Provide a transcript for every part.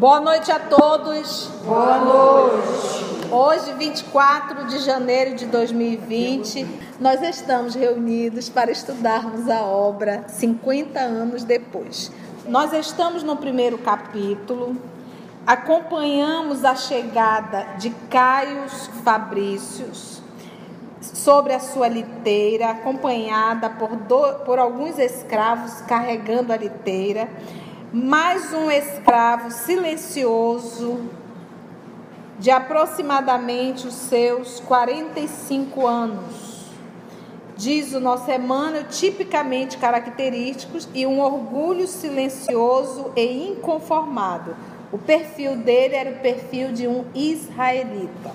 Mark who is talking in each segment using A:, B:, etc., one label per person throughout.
A: Boa noite a todos.
B: Boa noite.
A: Hoje, 24 de janeiro de 2020, nós estamos reunidos para estudarmos a obra 50 anos depois. Nós estamos no primeiro capítulo, acompanhamos a chegada de Caio Fabrícios sobre a sua liteira, acompanhada por, do, por alguns escravos carregando a liteira mais um escravo silencioso de aproximadamente os seus 45 anos. Diz o nosso Emmanuel, tipicamente característicos e um orgulho silencioso e inconformado. O perfil dele era o perfil de um israelita.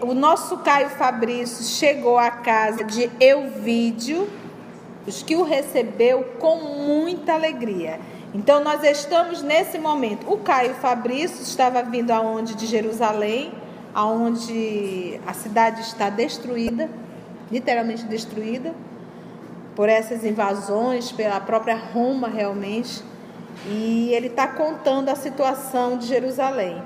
A: O nosso Caio Fabrício chegou à casa de Euvídio, os que o recebeu com muita alegria. Então nós estamos nesse momento. O Caio Fabrício estava vindo aonde de Jerusalém, aonde a cidade está destruída, literalmente destruída por essas invasões, pela própria Roma realmente. E ele está contando a situação de Jerusalém.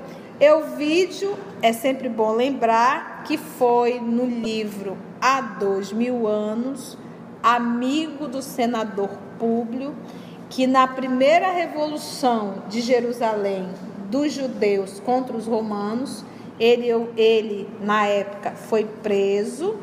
A: vídeo é sempre bom lembrar que foi no livro Há Dois Mil Anos, amigo do senador Públio que na primeira revolução de Jerusalém dos judeus contra os romanos, ele, ele na época foi preso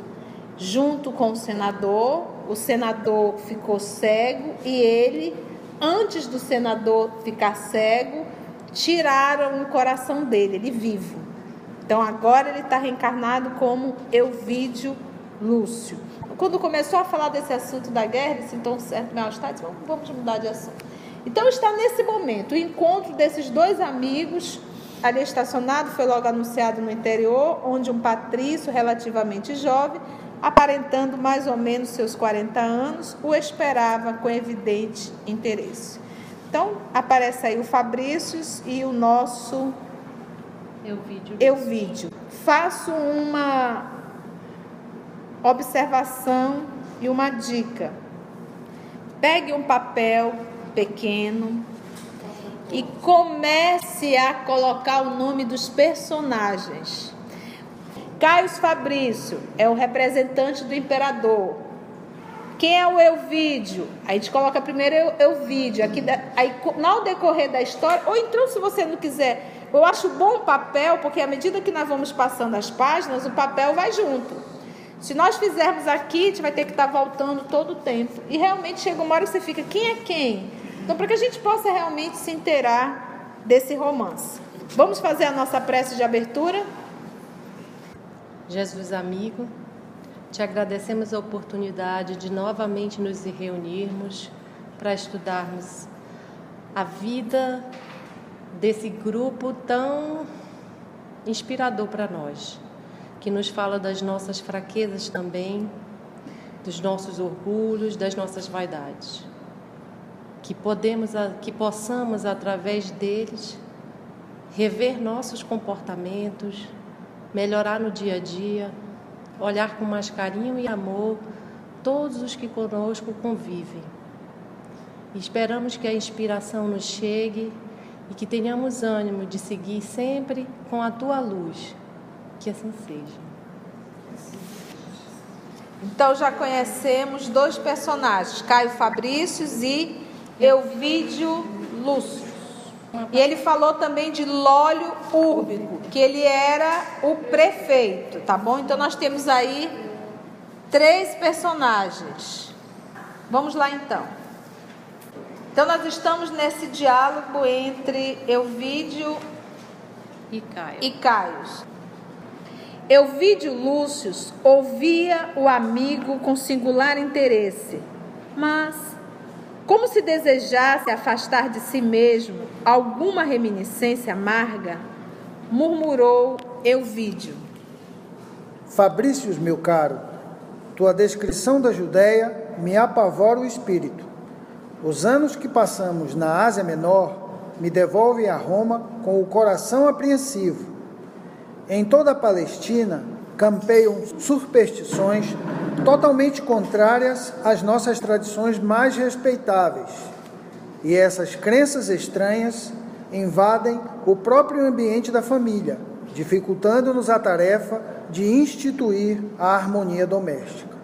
A: junto com o senador. O senador ficou cego e ele, antes do senador ficar cego, tiraram o coração dele, ele vivo. Então agora ele está reencarnado como Euvídio Lúcio quando começou a falar desse assunto da guerra, desse então certo mal-estar, disse, vamos mudar de assunto. Então está nesse momento, o encontro desses dois amigos, ali estacionado, foi logo anunciado no interior, onde um patrício relativamente jovem, aparentando mais ou menos seus 40 anos, o esperava com evidente interesse. Então, aparece aí o Fabrício e o nosso
B: Euvídio.
A: Euvídio. Faço uma observação e uma dica. Pegue um papel pequeno e comece a colocar o nome dos personagens. Caio Fabrício é o representante do imperador. Quem é o Euvídio? A gente coloca primeiro Euvídio. Aqui, aí, no decorrer da história, ou então, se você não quiser, eu acho bom o papel, porque à medida que nós vamos passando as páginas, o papel vai junto. Se nós fizermos aqui, a gente vai ter que estar tá voltando todo o tempo. E realmente chega uma hora que você fica, quem é quem? Então, para que a gente possa realmente se inteirar desse romance. Vamos fazer a nossa prece de abertura?
B: Jesus amigo, te agradecemos a oportunidade de novamente nos reunirmos para estudarmos a vida desse grupo tão inspirador para nós que nos fala das nossas fraquezas também, dos nossos orgulhos, das nossas vaidades. Que podemos que possamos através deles rever nossos comportamentos, melhorar no dia a dia, olhar com mais carinho e amor todos os que conosco convivem. esperamos que a inspiração nos chegue e que tenhamos ânimo de seguir sempre com a tua luz que assim seja.
A: Então já conhecemos dois personagens, Caio Fabrícios e Euvídio Lúcio. E ele falou também de Lólio Úrbico, que ele era o prefeito, tá bom? Então nós temos aí três personagens. Vamos lá então. Então nós estamos nesse diálogo entre Euvídio
B: e Caio.
A: E Caio. Euvídio Lúcio ouvia o amigo com singular interesse, mas, como se desejasse afastar de si mesmo alguma reminiscência amarga, murmurou Euvídio.
C: Fabrícios, meu caro, tua descrição da Judéia me apavora o espírito. Os anos que passamos na Ásia Menor me devolvem a Roma com o coração apreensivo em toda a Palestina campeiam superstições totalmente contrárias às nossas tradições mais respeitáveis. E essas crenças estranhas invadem o próprio ambiente da família, dificultando-nos a tarefa de instituir a harmonia doméstica.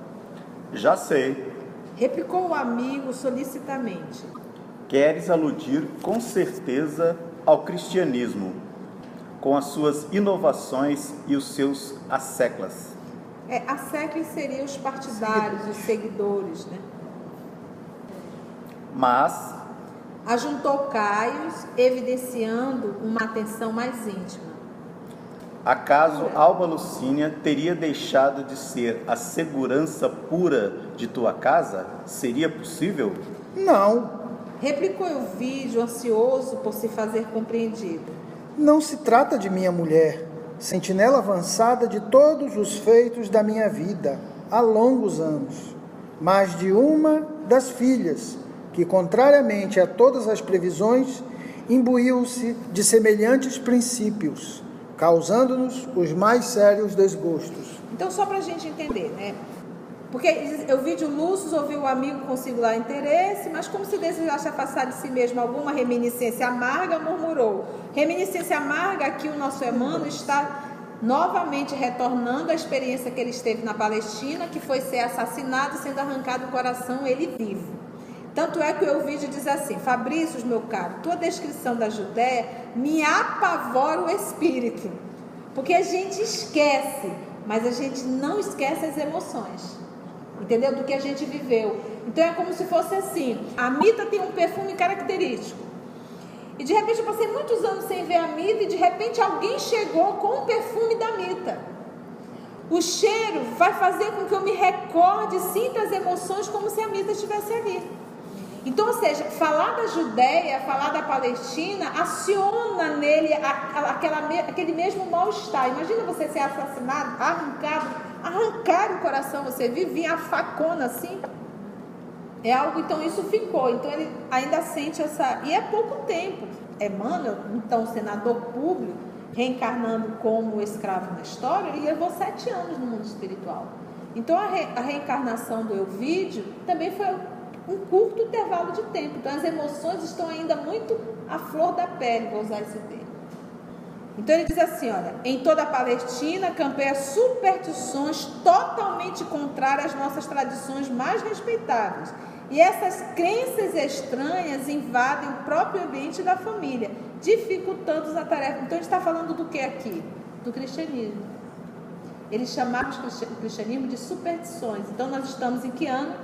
D: Já sei.
A: Replicou o amigo solicitamente.
D: Queres aludir com certeza ao cristianismo, com as suas inovações e os seus asseclas.
A: É, asseclas seriam os partidários, os seguidores, né?
D: Mas
A: Ajuntou Caios, evidenciando uma atenção mais íntima.
D: acaso Alba Lucínia teria deixado de ser a segurança pura de tua casa? Seria possível?
C: Não,
A: Replicou o vídeo, ansioso por se fazer compreendido.
C: Não se trata de minha mulher, sentinela avançada de todos os feitos da minha vida há longos anos, mas de uma das filhas que, contrariamente a todas as previsões, imbuiu-se de semelhantes princípios, causando-nos os mais sérios desgostos.
A: Então, só para a gente entender, né? Porque eu vi de Lúcio, ouviu o amigo com singular interesse, mas como se desejasse afastar de si mesmo alguma reminiscência amarga, murmurou. Reminiscência amarga, aqui o nosso Emmanuel está novamente retornando à experiência que ele esteve na Palestina, que foi ser assassinado, sendo arrancado o coração, ele vivo. Tanto é que o Elvídio diz assim: Fabrício, meu caro, tua descrição da Judéia me apavora o espírito. Porque a gente esquece, mas a gente não esquece as emoções. Entendeu? Do que a gente viveu. Então é como se fosse assim: a Mita tem um perfume característico. E de repente eu passei muitos anos sem ver a Mita e de repente alguém chegou com o perfume da Mita. O cheiro vai fazer com que eu me recorde, sinta as emoções como se a Mita estivesse ali. Então, ou seja, falar da Judéia, falar da Palestina, aciona nele aquela, aquele mesmo mal-estar. Imagina você ser assassinado, arrancado, arrancar o coração, você vivia a facona assim. É algo, então isso ficou. Então ele ainda sente essa. E é pouco tempo. Emmanuel, então senador público, reencarnando como escravo na história, ele levou sete anos no mundo espiritual. Então a, re... a reencarnação do Elvídio também foi um curto intervalo de tempo. Então as emoções estão ainda muito à flor da pele, vou usar esse termo. Então ele diz assim, olha, em toda a Palestina campeia superstições totalmente contrárias às nossas tradições mais respeitáveis. E essas crenças estranhas invadem o próprio ambiente da família, dificultando a tarefa. Então a gente está falando do que aqui? Do cristianismo. Eles chamavam o cristianismo de superstições. Então nós estamos em que ano?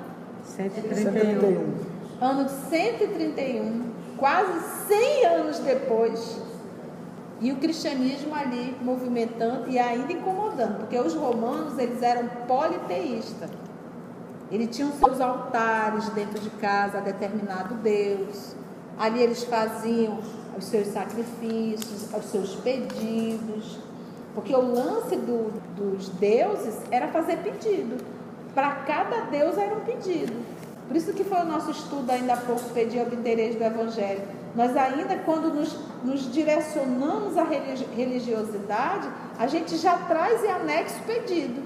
C: 131.
A: Ano de 131, quase 100 anos depois, e o cristianismo ali movimentando e ainda incomodando, porque os romanos eles eram politeístas. Eles tinham seus altares dentro de casa a determinado Deus. Ali eles faziam os seus sacrifícios, os seus pedidos. Porque o lance do, dos deuses era fazer pedido. Para cada Deus era um pedido. Por isso que foi o nosso estudo ainda há pouco, pedir obtereis do Evangelho. Nós ainda, quando nos, nos direcionamos à religiosidade, a gente já traz e anexa o pedido.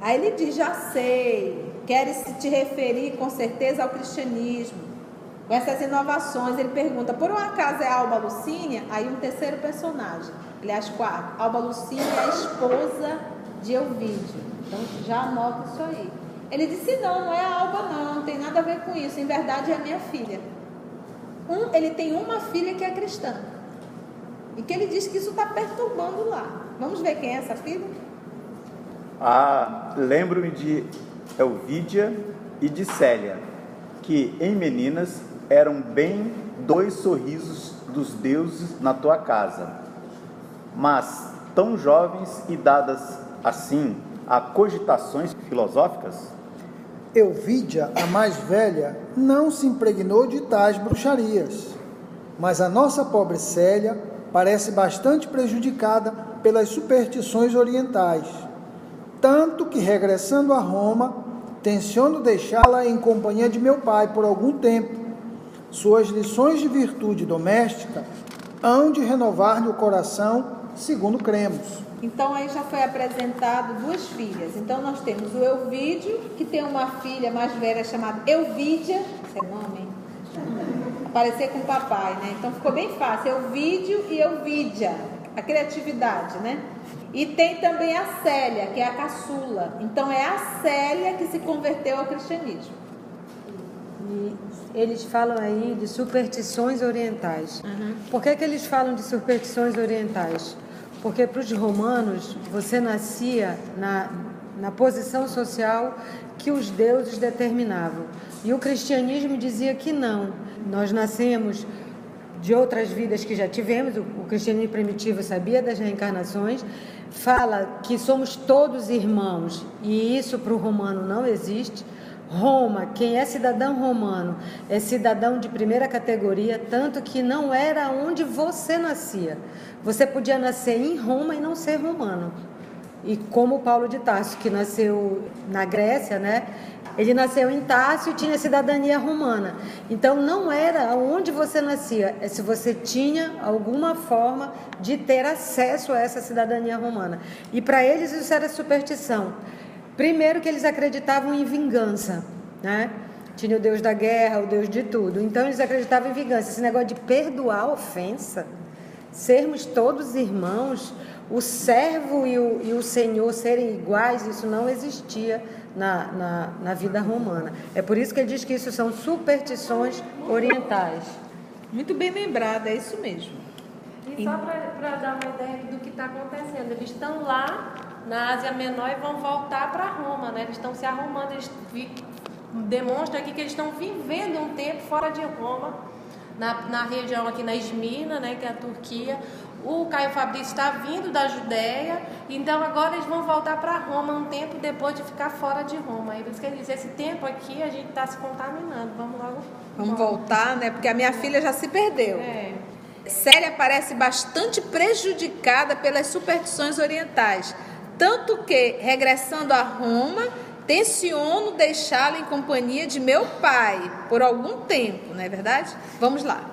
A: Aí ele diz, já sei, queres te referir com certeza ao cristianismo. Com essas inovações, ele pergunta, por um acaso é Alba Lucínia? Aí um terceiro personagem, aliás, quatro. Alba Lucínia é a esposa de Elvídio. Então já anota isso aí. Ele disse: não, não é a Alba, não, não tem nada a ver com isso. Em verdade é minha filha. Um, ele tem uma filha que é cristã. E que ele diz que isso está perturbando lá. Vamos ver quem é essa filha?
D: Ah, lembro-me de Elvídia e de Célia, que em meninas eram bem dois sorrisos dos deuses na tua casa, mas tão jovens e dadas assim a cogitações filosóficas?
C: Euvídia, a mais velha, não se impregnou de tais bruxarias, mas a nossa pobre Célia parece bastante prejudicada pelas superstições orientais, tanto que, regressando a Roma, tenciono deixá-la em companhia de meu pai por algum tempo. Suas lições de virtude doméstica hão de renovar-lhe o coração, segundo cremos.
A: Então aí já foi apresentado duas filhas. Então nós temos o Elvídio, que tem uma filha mais velha chamada Elvídia, esse é nome, hein? parecer com o papai, né? Então ficou bem fácil. Eu vídeo e eu vídia. A criatividade, né? E tem também a Célia, que é a caçula. Então é a Célia que se converteu ao cristianismo.
E: E eles falam aí de superstições orientais. Uhum. Por que, que eles falam de superstições orientais? Porque para os romanos você nascia na, na posição social que os deuses determinavam. E o cristianismo dizia que não. Nós nascemos de outras vidas que já tivemos, o cristianismo primitivo sabia das reencarnações, fala que somos todos irmãos, e isso para o romano não existe. Roma, quem é cidadão romano, é cidadão de primeira categoria, tanto que não era onde você nascia. Você podia nascer em Roma e não ser romano. E como Paulo de Tarso, que nasceu na Grécia, né? Ele nasceu em Tarso e tinha cidadania romana. Então não era onde você nascia, é se você tinha alguma forma de ter acesso a essa cidadania romana. E para eles isso era superstição. Primeiro que eles acreditavam em vingança, né? Tinha o Deus da guerra, o Deus de tudo. Então eles acreditavam em vingança. Esse negócio de perdoar a ofensa, sermos todos irmãos, o servo e o, e o senhor serem iguais, isso não existia na, na, na vida romana. É por isso que ele diz que isso são superstições orientais.
A: Muito bem lembrado, é isso mesmo.
B: E só para dar uma ideia do que está acontecendo, eles estão lá na Ásia Menor e vão voltar para Roma, né? Eles estão se arrumando, eles demonstram aqui que eles estão vivendo um tempo fora de Roma, na, na região aqui na Esmina, né, que é a Turquia, o Caio Fabrício está vindo da Judéia, então agora eles vão voltar para Roma um tempo depois de ficar fora de Roma. Aí quer dizer, esse tempo aqui a gente está se contaminando. Vamos logo.
A: Vamos voltar, né? Porque a minha filha já se perdeu. É. Célia parece bastante prejudicada pelas superstições orientais. Tanto que, regressando a Roma, tenciono deixá-la em companhia de meu pai por algum tempo, não é verdade? Vamos lá.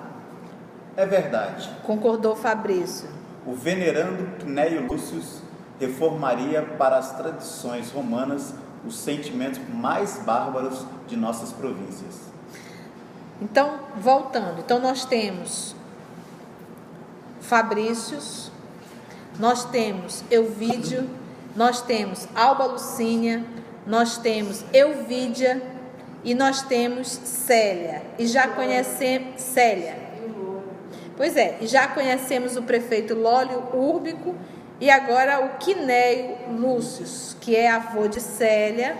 D: É verdade.
A: Concordou Fabrício.
D: O venerando Cneio Lúcio reformaria para as tradições romanas os sentimentos mais bárbaros de nossas províncias.
A: Então, voltando, então nós temos Fabrícios, nós temos Euvídio, nós temos Alba Lucínia, nós temos Euvídia e nós temos Célia. E já conhecemos Célia. Pois é, já conhecemos o prefeito Lólio Úrbico e agora o Quinéio Lúcio, que é avô de Célia,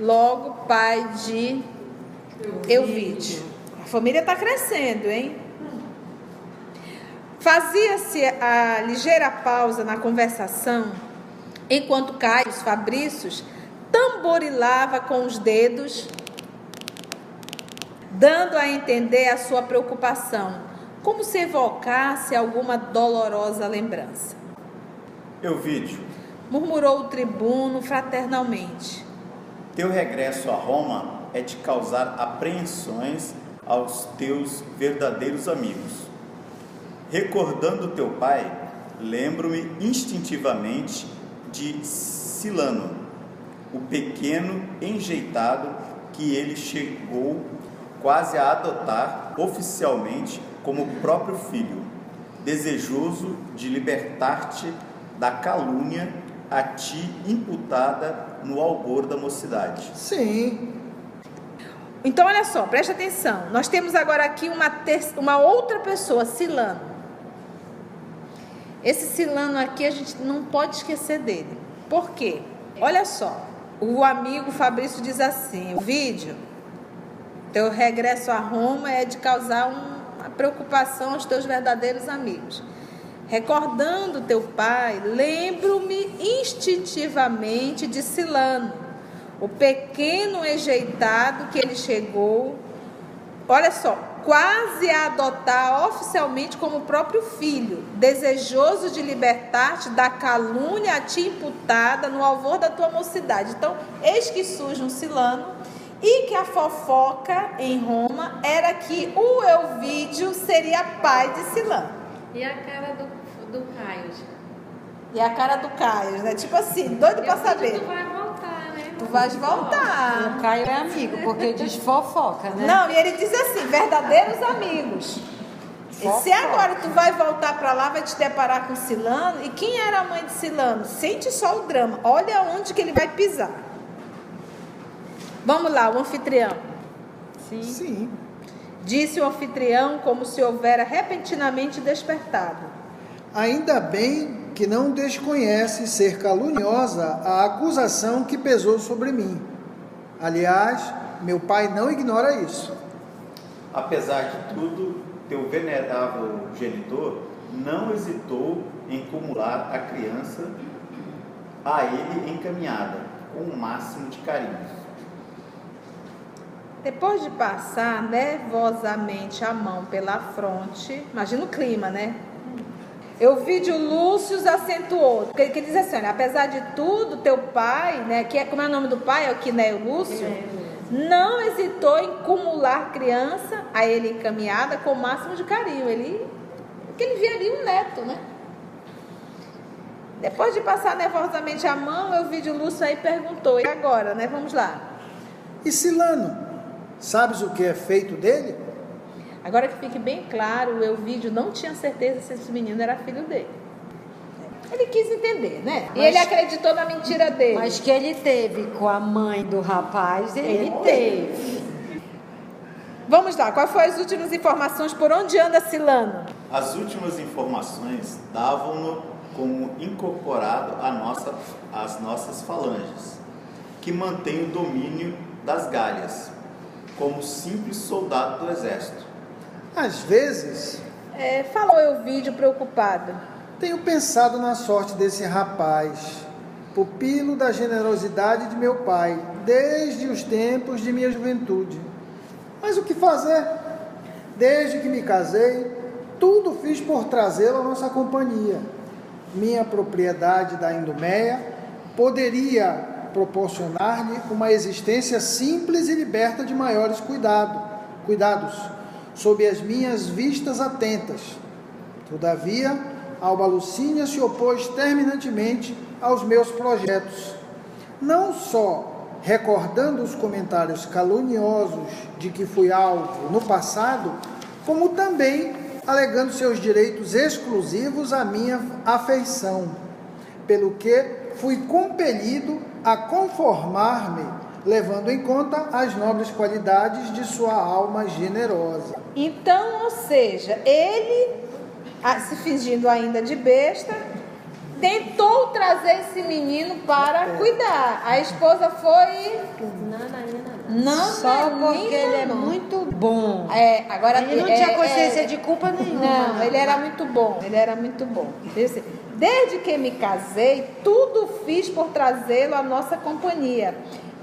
A: logo pai de Euvídio. A família está crescendo, hein? Fazia-se a ligeira pausa na conversação, enquanto Caio Fabrícios tamborilava com os dedos, dando a entender a sua preocupação como se evocasse alguma dolorosa lembrança.
D: Euvídio,
A: murmurou o tribuno fraternalmente.
D: Teu regresso a Roma é de causar apreensões aos teus verdadeiros amigos. Recordando teu pai, lembro-me instintivamente de Silano, o pequeno enjeitado que ele chegou quase a adotar oficialmente como próprio filho, desejoso de libertar-te da calúnia a ti imputada no albor da mocidade.
C: Sim.
A: Então, olha só, preste atenção. Nós temos agora aqui uma, ter uma outra pessoa, Silano. Esse Silano aqui a gente não pode esquecer dele. Por quê? Olha só, o amigo Fabrício diz assim: o vídeo, teu regresso a Roma é de causar um preocupação aos teus verdadeiros amigos. Recordando teu pai, lembro-me instintivamente de Silano, o pequeno enjeitado que ele chegou, olha só, quase a adotar oficialmente como próprio filho, desejoso de libertar-te da calúnia a ti imputada no alvor da tua mocidade. Então, eis que surge um Silano e que a fofoca em Roma era que o Elvídio seria pai de Silã.
B: E a cara do, do Caio?
A: E a cara do Caio, né? Tipo assim, doido para saber.
B: Não vai voltar, né?
A: Tu vais voltar.
E: O Caio é amigo, porque diz fofoca, né?
A: Não, e ele diz assim, verdadeiros amigos. E se agora tu vai voltar para lá, vai te deparar com Silano, e quem era a mãe de Silano? Sente só o drama. Olha onde que ele vai pisar. Vamos lá, o anfitrião.
E: Sim.
C: Sim.
A: Disse o anfitrião como se houvera repentinamente despertado.
C: Ainda bem que não desconhece ser caluniosa a acusação que pesou sobre mim. Aliás, meu pai não ignora isso.
D: Apesar de tudo, teu venerável genitor não hesitou em cumular a criança a ele encaminhada, com o máximo de carinho.
A: Depois de passar nervosamente a mão pela fronte, imagina o clima, né? Eu vi de Lúcio acentuou, porque ele diz assim, olha, apesar de tudo, teu pai, né, que é, como é o nome do pai, é o Quinéio Lúcio, não hesitou em cumular criança a ele encaminhada com o máximo de carinho. Ele, porque ele via ali um neto, né? Depois de passar nervosamente a mão, eu vi de Lúcio aí perguntou, e agora, né? Vamos lá.
C: E Silano, sabes o que é feito dele?
A: Agora que fique bem claro, o Elvídio não tinha certeza se esse menino era filho dele. Ele quis entender, né? e ele acreditou na mentira dele.
E: Mas que ele teve com a mãe do rapaz, ele,
A: Ele teve. Vamos lá, quais foram as últimas informações? Por onde anda Silano?
D: As últimas informações davam-no como incorporado à nossa, às nossas falanges, que mantém o domínio das galhas, como simples soldado do exército.
C: Às vezes,
A: É, falou Elvídio preocupado.
C: tenho pensado na sorte desse rapaz, pupilo da generosidade de meu pai, desde os tempos de minha juventude. Mas o que fazer? Desde que me casei, tudo fiz por trazê-lo à nossa companhia. Minha propriedade da Indoméia poderia proporcionar-lhe uma existência simples e liberta de maiores cuidado, cuidados, sob as minhas vistas atentas. Todavia, Alba Lucínia se opôs terminantemente aos meus projetos, não só recordando os comentários caluniosos de que fui alvo no passado, como também alegando seus direitos exclusivos à minha afeição, pelo que fui compelido a conformar-me, levando em conta as nobres qualidades de sua alma generosa.
A: Então, ou seja, ele, se fingindo ainda de besta, tentou trazer esse menino para cuidar. A esposa foi. Não,
E: Só
A: não,
E: porque ele é muito bom.
A: É, agora
E: Ele não
A: é-
E: tinha consciência
A: é-
E: de culpa nenhuma.
A: Não, ele era muito bom, ele era muito bom. Disse, Desde que me casei, tudo fiz por trazê-lo à nossa companhia.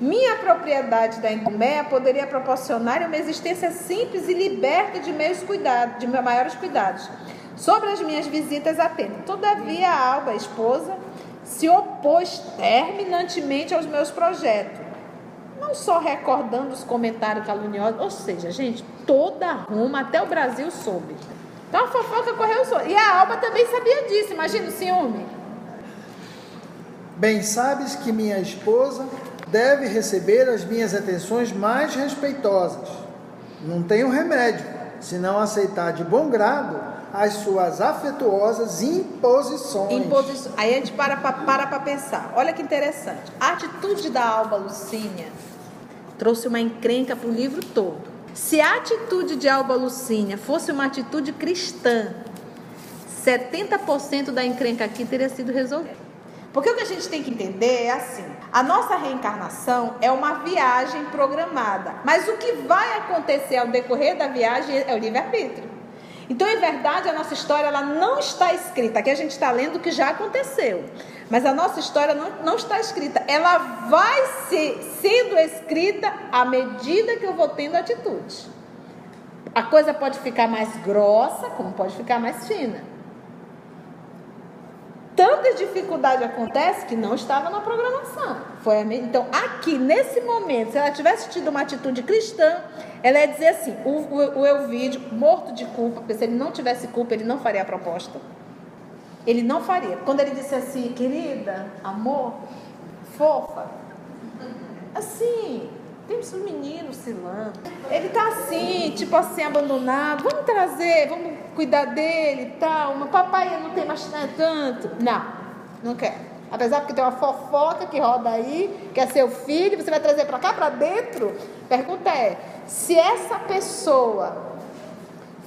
A: Minha propriedade da Indoméia poderia proporcionar uma existência simples e liberta de meus cuidados, de meus maiores cuidados. Sobre as minhas visitas atentas. Todavia, a Alba, a esposa, se opôs terminantemente aos meus projetos não só recordando os comentários caluniosos, ou seja, gente, toda Roma, até o Brasil soube. Então a fofoca correu solta. E a Alba também sabia disso, imagina o ciúme.
C: Bem sabes que minha esposa deve receber as minhas atenções mais respeitosas. Não tenho remédio, senão aceitar de bom grado as suas afetuosas imposições.
A: Imposi- Aí a gente para para pensar. Olha que interessante. A atitude da Alba Lucínia trouxe uma encrenca para o livro todo. Se a atitude de Alba Lucínia fosse uma atitude cristã, 70% da encrenca aqui teria sido resolvida. Porque o que a gente tem que entender é assim: a nossa reencarnação é uma viagem programada, mas o que vai acontecer ao decorrer da viagem é o livre-arbítrio. Então, em verdade, a nossa história ela não está escrita. Aqui a gente está lendo o que já aconteceu. Mas a nossa história não, não está escrita. Ela vai ser, sendo escrita à medida que eu vou tendo atitude. A coisa pode ficar mais grossa, como pode ficar mais fina. Tanta dificuldade acontece que não estava na programação. Foi Então, aqui, nesse momento, se ela tivesse tido uma atitude cristã, ela ia dizer assim: o, o, o Elvídio, morto de culpa, porque se ele não tivesse culpa, ele não faria a proposta. Ele não faria. Quando ele disse assim, querida, amor, fofa, assim, temos um menino, Silano. Ele tá assim, tipo assim, abandonado. Vamos trazer, vamos cuidar dele e tal. Meu papai não tem mais tanto. Não, não quer. Apesar que tem uma fofoca que roda aí, que é seu filho, você vai trazer para cá, para dentro? Pergunta é: se essa pessoa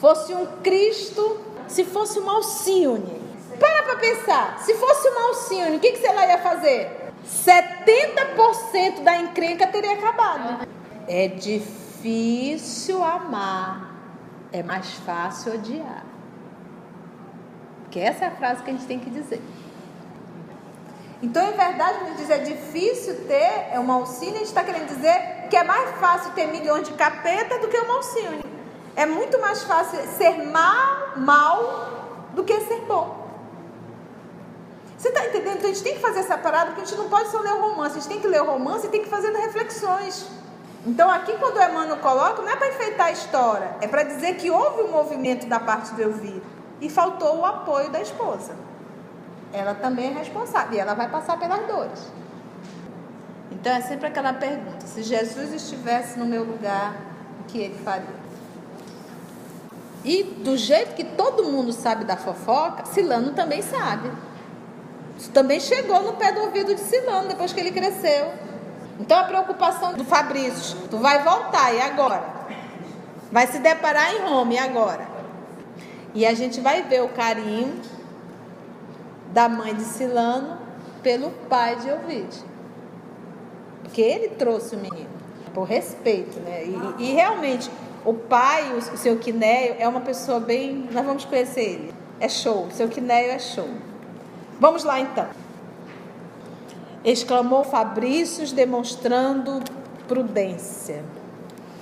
A: fosse um Cristo, se fosse uma Alcione, para para pensar, se fosse uma Alcione, o que, que você lá ia fazer? 70% da encrenca teria acabado. É difícil amar, é mais fácil odiar. Porque essa é a frase que a gente tem que dizer. Então, em verdade, quando diz é difícil ter é uma alcine, a gente está querendo dizer que é mais fácil ter milhões de capeta do que uma alcine. É muito mais fácil ser mal, mal do que ser bom. Você está entendendo? Então a gente tem que fazer essa parada, porque a gente não pode só ler o romance, a gente tem que ler o romance e tem que fazer reflexões. Então aqui quando o Emmanuel coloca, não é para enfeitar a história, é para dizer que houve um movimento da parte do Elvira e faltou o apoio da esposa ela também é responsável e ela vai passar pelas dores. Então é sempre aquela pergunta: se Jesus estivesse no meu lugar, o que ele faria? E do jeito que todo mundo sabe da fofoca, Silano também sabe. Isso também chegou no pé do ouvido de Silano depois que ele cresceu. Então a preocupação do Fabrício, tu vai voltar e agora? Vai se deparar em Roma e agora? E a gente vai ver o carinho da mãe de Silano pelo pai de Ovid. Porque ele trouxe o menino, por respeito, né? E, e realmente, o pai, o, o seu Quinéio, é uma pessoa bem. Nós vamos conhecer ele. É show, o seu Quinéio é show. Vamos lá então. Exclamou Fabrício, demonstrando prudência.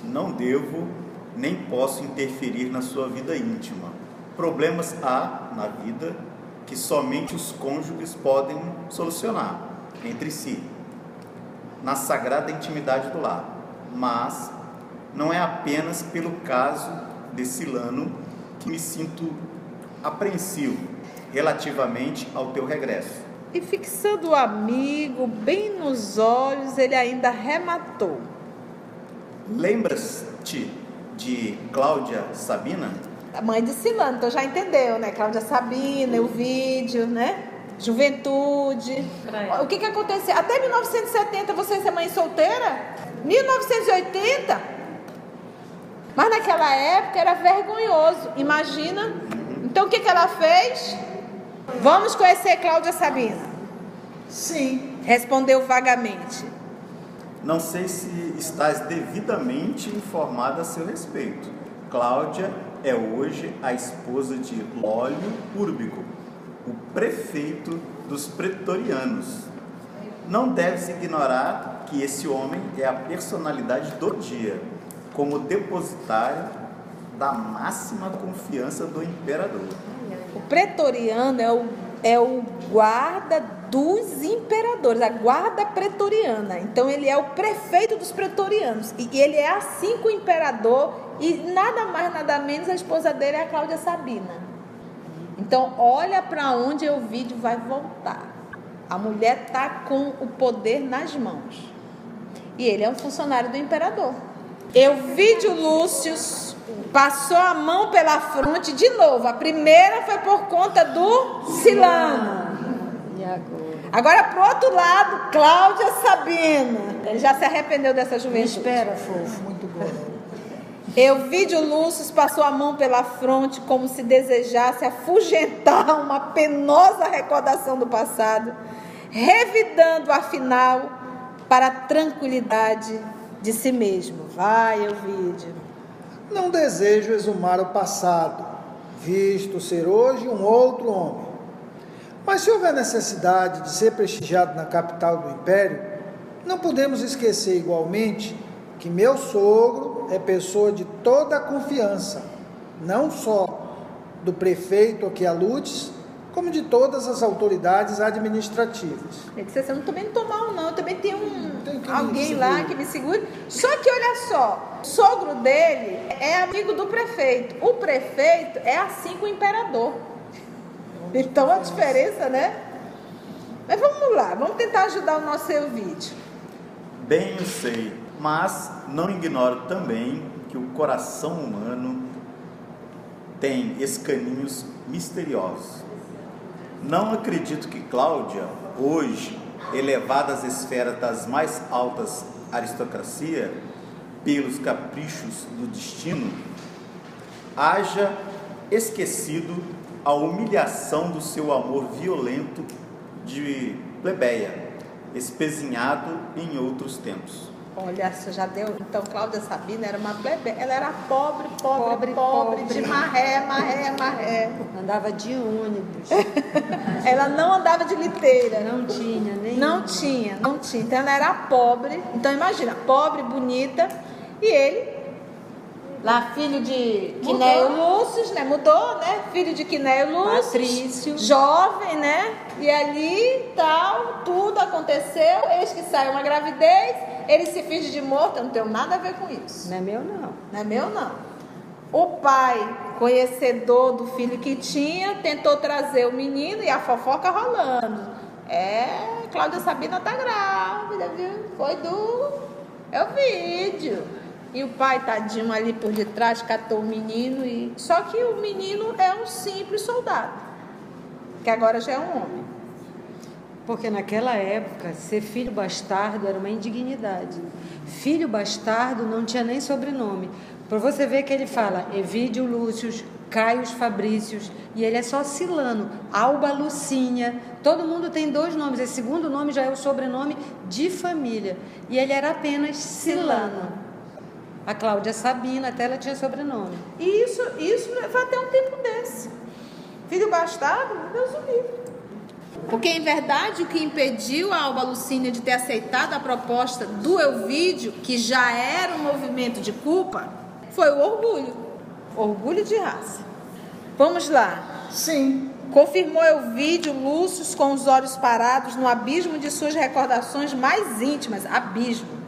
D: Não devo nem posso interferir na sua vida íntima. Problemas há na vida que somente os cônjuges podem solucionar entre si, na sagrada intimidade do lar. Mas não é apenas pelo caso de Silano que me sinto apreensivo relativamente ao teu regresso.
A: E fixando o amigo bem nos olhos, ele ainda rematou.
D: Lembras-te de Cláudia Sabina?
A: a mãe de Silano, então já entendeu, né? Cláudia Sabina, o vídeo, né? Juventude. O que que aconteceu? Até 1970 você é mãe solteira? 1980? Mas naquela época era vergonhoso, imagina. Então o que que ela fez? Vamos conhecer Cláudia Sabina.
C: Sim.
A: Respondeu vagamente.
D: Não sei se estás devidamente informada a seu respeito. Cláudia é hoje a esposa de Lólio Úrbico, o prefeito dos pretorianos. Não deves ignorar que esse homem é a personalidade do dia, como depositário da máxima confiança do imperador.
A: O pretoriano é o, é o guarda dos imperadores, a guarda pretoriana. Então ele é o prefeito dos pretorianos. E ele é assim com o imperador e nada mais, nada menos, a esposa dele é a Cláudia Sabina. Então, olha para onde o vídeo vai voltar. A mulher está com o poder nas mãos. E ele é um funcionário do imperador. Euvídio Lúcio passou a mão pela fronte de novo. A primeira foi por conta do Silano. E agora? Agora, pro outro lado, Cláudia Sabina. Ele já se arrependeu dessa juventude.
E: Espera, fofo. Muito bom.
A: Euvídio Lúcio passou a mão pela fronte como se desejasse afugentar uma penosa recordação do passado, revidando afinal para a tranquilidade de si mesmo. Vai, Euvídio.
C: Não desejo exumar o passado, visto ser hoje um outro homem. Mas se houver necessidade de ser prestigiado na capital do império, não podemos esquecer igualmente que meu sogro é pessoa de toda confiança, não só do prefeito aqui a Lutes, como de todas as autoridades administrativas.
A: Ele disse assim, eu também não estou mal não, eu também tenho um, alguém lá que me segure. Só que olha só, o sogro dele é amigo do prefeito. O prefeito é assim com o imperador. Então a diferença, né? Mas vamos lá, vamos tentar ajudar o nosso vídeo
D: bem o sei, mas não ignoro também que o coração humano tem escaninhos misteriosos. Não acredito que Cláudia, hoje, elevada às esferas das mais altas aristocracia, pelos caprichos do destino, haja esquecido a humilhação do seu amor violento de plebeia, espezinhado em outros tempos.
A: Olha, você já deu. Então, Cláudia Sabina era uma plebeia. Ela era pobre, pobre, pobre, pobre, pobre. de maré, maré, maré.
E: Andava de ônibus.
A: ela não andava de liteira.
E: Não tinha, nem.
A: Não tinha, não tinha. Então, ela era pobre. Então, imagina, pobre, bonita. E ele Lá, filho de Quinéio Lúcio, né? Mudou, né? Filho de Quinéio Lúcio.
E: Patrício.
A: Jovem, né? E ali, tal, tudo aconteceu. Eis que sai uma gravidez, ele se finge de morto. Eu não tenho nada a ver com isso.
E: Não é meu, não.
A: Não é meu, não. O pai, conhecedor do filho que tinha, tentou trazer o menino e a fofoca rolando. É, Cláudia Sabina tá grávida, viu? Foi do. É o vídeo. E o pai, tadinho, ali por detrás, catou o menino. e Só que o menino é um simples soldado, que agora já é um homem.
E: Porque naquela época, ser filho bastardo era uma indignidade. Filho bastardo não tinha nem sobrenome. Para você ver que ele fala Evídio Lúcio, Caio Fabrícios, e ele é só Silano, Alba Lucinha. Todo mundo tem dois nomes. Esse segundo nome já é o sobrenome de família. E ele era apenas Silano. A Cláudia Sabina, até ela tinha sobrenome.
A: E isso, isso foi até um tempo desse. Filho bastardo, Deus o livre. Porque, em verdade, o que impediu a Alba Lucínia de ter aceitado a proposta do Elvídio, que já era um movimento de culpa, foi o orgulho. Orgulho de raça. Vamos lá.
C: Sim.
A: Confirmou Elvídio Lúcio com os olhos parados no abismo de suas recordações mais íntimas. Abismo.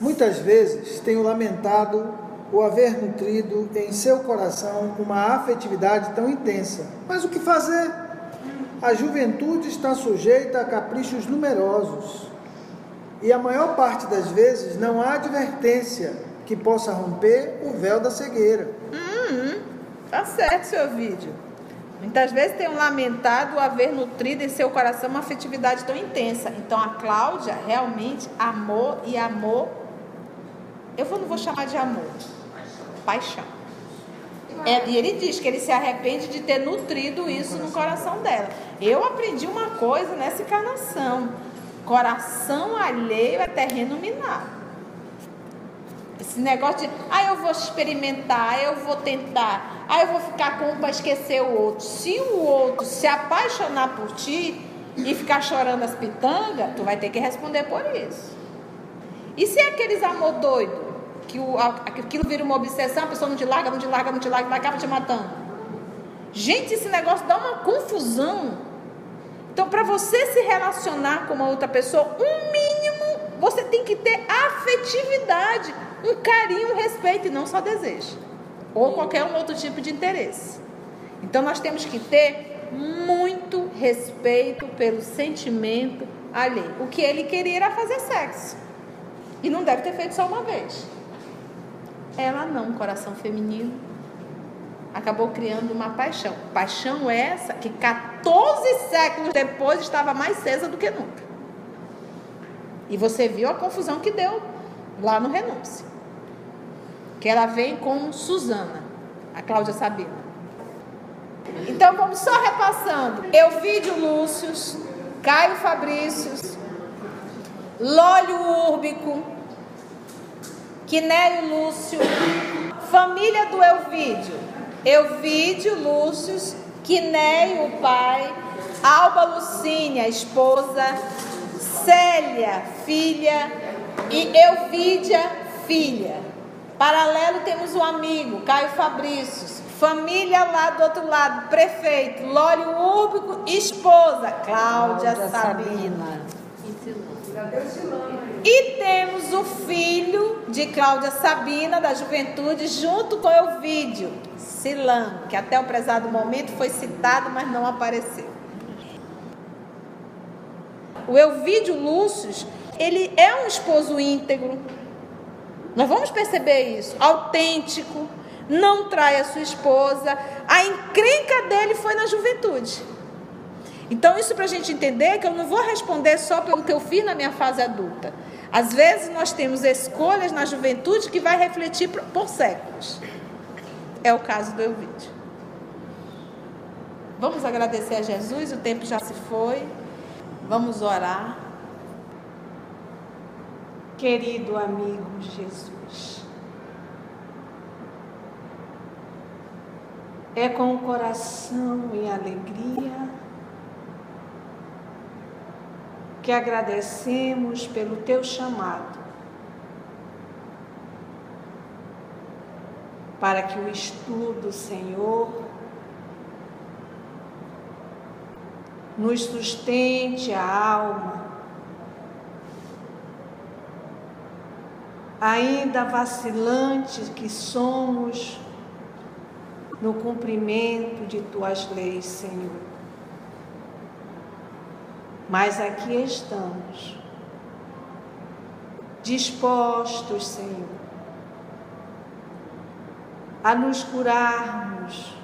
C: Muitas vezes tenho lamentado o haver nutrido em seu coração uma afetividade tão intensa. Mas o que fazer? A juventude está sujeita a caprichos numerosos. E a maior parte das vezes não há advertência que possa romper o véu da cegueira.
A: Uhum. Tá certo, seu vídeo. Muitas vezes tenho lamentado o haver nutrido em seu coração uma afetividade tão intensa. Então a Cláudia realmente amou e amou eu não vou chamar de amor, paixão. É, e ele diz que ele se arrepende de ter nutrido isso no coração dela. Eu aprendi uma coisa nessa encarnação: coração alheio é terreno minado. Esse negócio de, ah, eu vou experimentar, eu vou tentar, ah, eu vou ficar com um para esquecer o outro. Se o outro se apaixonar por ti e ficar chorando as pitangas, tu vai ter que responder por isso. E se é aqueles amor doido? Que o, aquilo vira uma obsessão, a pessoa não te larga, não te larga, não te larga, acaba te matando. Gente, esse negócio dá uma confusão. Então, para você se relacionar com uma outra pessoa, um mínimo você tem que ter afetividade, um carinho, um respeito e não só desejo. Ou qualquer um outro tipo de interesse. Então, nós temos que ter muito respeito pelo sentimento alheio. O que ele queria era fazer sexo. E não deve ter feito só uma vez. Ela não, coração feminino. Acabou criando uma paixão. Paixão essa que 14 séculos depois estava mais acesa do que nunca. E você viu a confusão que deu lá no Renúncia. Que ela vem com Suzana, a Cláudia Sabina. Então vamos só repassando. Euvídio Lúcius, Caio Fabrícios, Lólio Úrbico, Quinério Lúcio, família do Elvídio, Elvídio Lúcio, Quinéio, o pai, Alba Lucínia, esposa, Célia, filha, e Elvídia, filha. Paralelo temos o amigo, Caio Fabrícios. Família lá do outro lado, prefeito, Lório Úrbico, esposa, Cláudia, Cláudia Sabina. Sabina. E temos o filho de Cláudia Sabina, da juventude, junto com o Elvídio, Silan, que até o prezado momento foi citado, mas não apareceu. O Elvídio Lúcio
F: ele é um esposo íntegro. Nós vamos perceber isso, autêntico, não trai a sua esposa. A encrenca dele foi na juventude. Então, isso para a gente entender que eu não vou responder só pelo que eu fiz na minha fase adulta. Às vezes nós temos escolhas na juventude que vai refletir por séculos. É o caso do Elvídio. Vamos agradecer a Jesus, o tempo já se foi. Vamos orar. Querido amigo Jesus, é com o coração em alegria que agradecemos pelo teu chamado para que o estudo, Senhor, nos sustente a alma, ainda vacilantes que somos no cumprimento de tuas leis, Senhor. Mas aqui estamos, dispostos, Senhor, a nos curarmos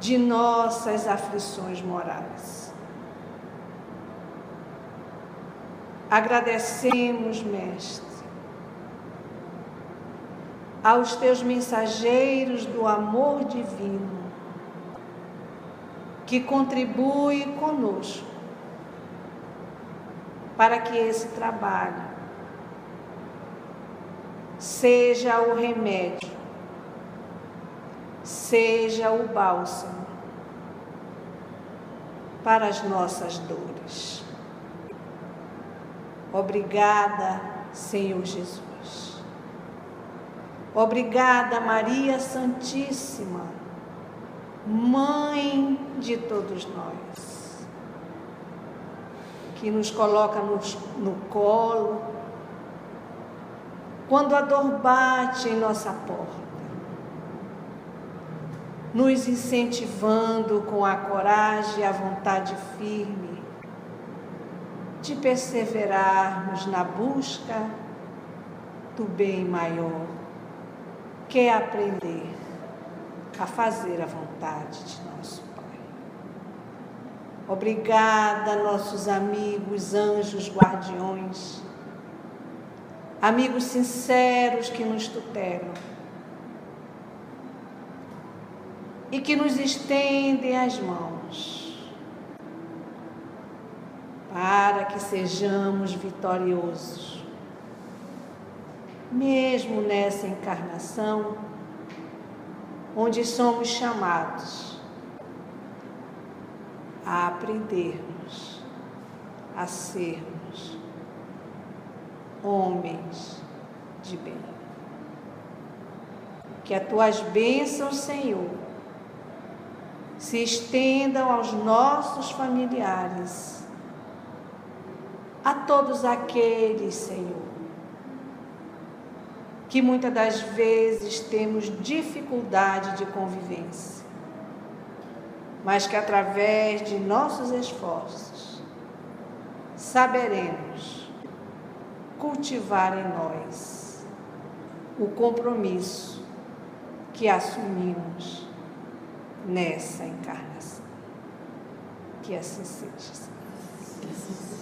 F: de nossas aflições morais. Agradecemos, Mestre, aos teus mensageiros do amor divino, que contribui conosco para que esse trabalho seja o remédio, seja o bálsamo para as nossas dores. Obrigada, Senhor Jesus. Obrigada, Maria Santíssima, Mãe de todos nós que nos coloca no, colo. Quando a dor bate em nossa porta, nos incentivando com a coragem e a vontade firme de perseverarmos na busca do bem maior, que é aprender a fazer a vontade de nosso Obrigada, nossos amigos, anjos guardiões, amigos sinceros que nos tutelam e que nos estendem as mãos para que sejamos vitoriosos, mesmo nessa encarnação, onde somos chamados a aprendermos a sermos homens de bem. Que as tuas bênçãos, Senhor, se estendam aos nossos familiares, a todos aqueles, Senhor, que muitas das vezes temos dificuldade de convivência mas que através de nossos esforços saberemos cultivar em nós o compromisso que assumimos nessa encarnação. Que assim seja. Que assim seja.